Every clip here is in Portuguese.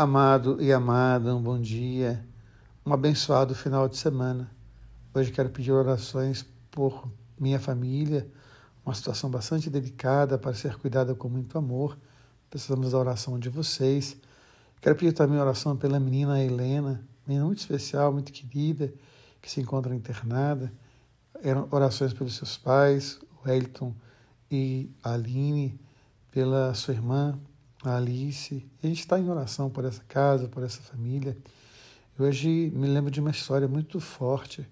Amado e amada, um bom dia, um abençoado final de semana. Hoje quero pedir orações por minha família, uma situação bastante delicada para ser cuidada com muito amor. Precisamos da oração de vocês. Quero pedir também oração pela menina Helena, menina muito especial, muito querida, que se encontra internada. Orações pelos seus pais, o Elton e a Aline, pela sua irmã, a Alice. a gente está em oração por essa casa, por essa família. E hoje me lembro de uma história muito forte,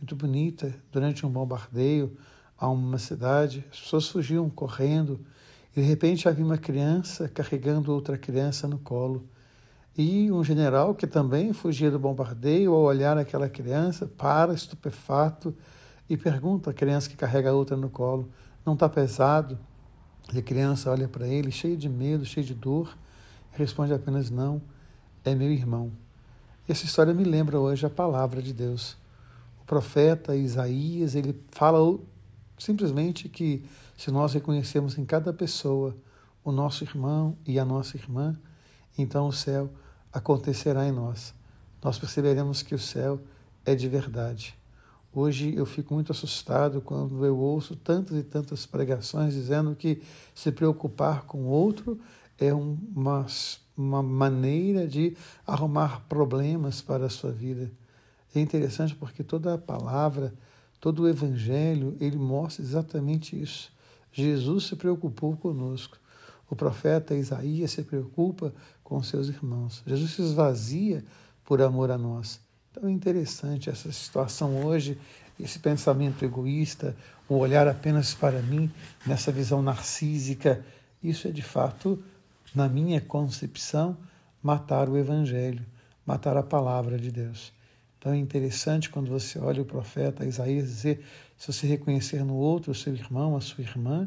muito bonita. Durante um bombardeio a uma cidade, as pessoas fugiam correndo e de repente havia uma criança carregando outra criança no colo. E um general que também fugia do bombardeio, ao olhar aquela criança, para estupefato e pergunta à criança que carrega a outra no colo: Não está pesado? E a criança olha para ele, cheio de medo, cheio de dor, e responde apenas: Não, é meu irmão. Essa história me lembra hoje a palavra de Deus. O profeta Isaías, ele fala simplesmente que se nós reconhecemos em cada pessoa o nosso irmão e a nossa irmã, então o céu acontecerá em nós. Nós perceberemos que o céu é de verdade. Hoje eu fico muito assustado quando eu ouço tantas e tantas pregações dizendo que se preocupar com o outro é uma, uma maneira de arrumar problemas para a sua vida. É interessante porque toda a palavra, todo o evangelho, ele mostra exatamente isso. Jesus se preocupou conosco. O profeta Isaías se preocupa com seus irmãos. Jesus se esvazia por amor a nós. Então é interessante essa situação hoje, esse pensamento egoísta, o olhar apenas para mim, nessa visão narcísica. Isso é de fato, na minha concepção, matar o Evangelho, matar a palavra de Deus. Então é interessante quando você olha o profeta Isaías dizer: se você reconhecer no outro o seu irmão, a sua irmã,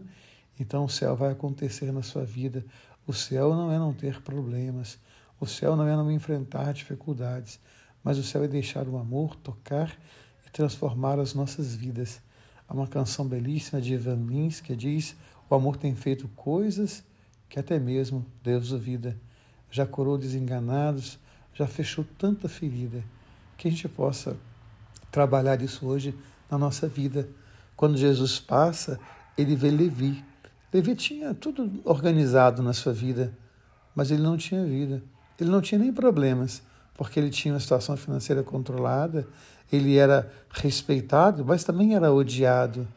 então o céu vai acontecer na sua vida. O céu não é não ter problemas, o céu não é não enfrentar dificuldades mas o céu é deixar o amor tocar e transformar as nossas vidas. Há uma canção belíssima de Ivan Lins que diz: O amor tem feito coisas que até mesmo Deus duvida. Já curou desenganados, já fechou tanta ferida. Que a gente possa trabalhar isso hoje na nossa vida. Quando Jesus passa, ele vê Levi. Levi tinha tudo organizado na sua vida, mas ele não tinha vida. Ele não tinha nem problemas porque ele tinha uma situação financeira controlada, ele era respeitado, mas também era odiado.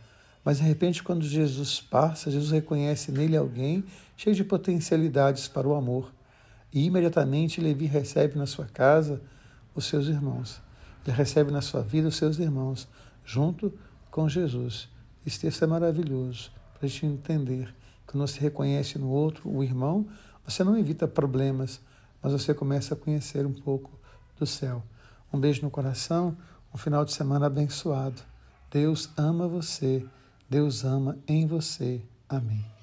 Mas de repente, quando Jesus passa, Jesus reconhece nele alguém cheio de potencialidades para o amor. E imediatamente Levi recebe na sua casa os seus irmãos. Ele recebe na sua vida os seus irmãos, junto com Jesus. Esse texto é maravilhoso para a gente entender. Quando você reconhece no outro o irmão, você não evita problemas, mas você começa a conhecer um pouco do céu. Um beijo no coração, um final de semana abençoado. Deus ama você, Deus ama em você. Amém.